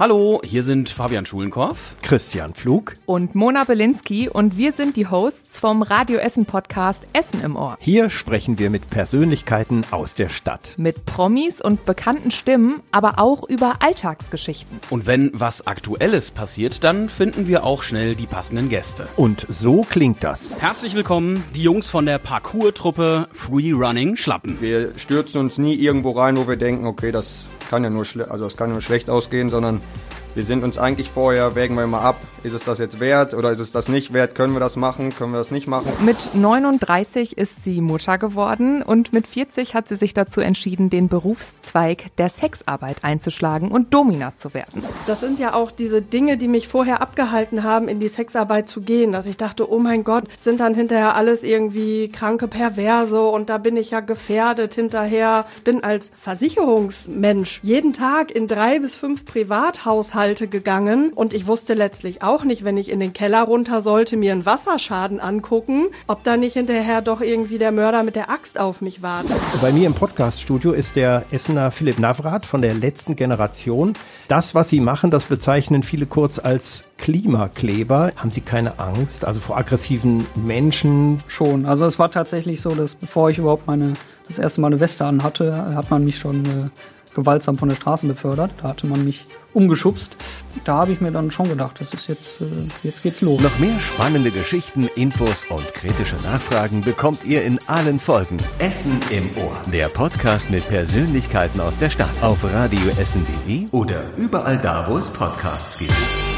Hallo, hier sind Fabian Schulenkorf, Christian Pflug und Mona Belinsky und wir sind die Hosts vom Radio Essen Podcast Essen im Ohr. Hier sprechen wir mit Persönlichkeiten aus der Stadt. Mit Promis und bekannten Stimmen, aber auch über Alltagsgeschichten. Und wenn was Aktuelles passiert, dann finden wir auch schnell die passenden Gäste. Und so klingt das. Herzlich willkommen, die Jungs von der Parkour-Truppe Free Running Schlappen. Wir stürzen uns nie irgendwo rein, wo wir denken, okay, das kann ja nur, also das kann nur schlecht ausgehen, sondern wir sind uns eigentlich vorher, wägen wir mal ab, ist es das jetzt wert oder ist es das nicht wert? Können wir das machen? Können wir das nicht machen? Mit 39 ist sie Mutter geworden und mit 40 hat sie sich dazu entschieden, den Berufszweig der Sexarbeit einzuschlagen und Domina zu werden. Das sind ja auch diese Dinge, die mich vorher abgehalten haben, in die Sexarbeit zu gehen, dass ich dachte, oh mein Gott, sind dann hinterher alles irgendwie kranke Perverse und da bin ich ja gefährdet hinterher. Bin als Versicherungsmensch jeden Tag in drei bis fünf Privathaushalte gegangen und ich wusste letztlich auch, auch nicht, wenn ich in den Keller runter sollte, mir einen Wasserschaden angucken, ob da nicht hinterher doch irgendwie der Mörder mit der Axt auf mich wartet. Bei mir im Podcaststudio ist der Essener Philipp Navrat von der letzten Generation. Das, was Sie machen, das bezeichnen viele kurz als Klimakleber. Haben Sie keine Angst, also vor aggressiven Menschen? Schon. Also es war tatsächlich so, dass bevor ich überhaupt meine das erste Mal eine Weste an hatte, hat man mich schon äh, gewaltsam von der Straße befördert. Da hatte man mich umgeschubst. Da habe ich mir dann schon gedacht, das ist jetzt, äh, jetzt geht's los. Noch mehr spannende Geschichten, Infos und kritische Nachfragen bekommt ihr in allen Folgen. Essen im Ohr. Der Podcast mit Persönlichkeiten aus der Stadt. Auf radioessen.de oder überall da, wo es Podcasts gibt.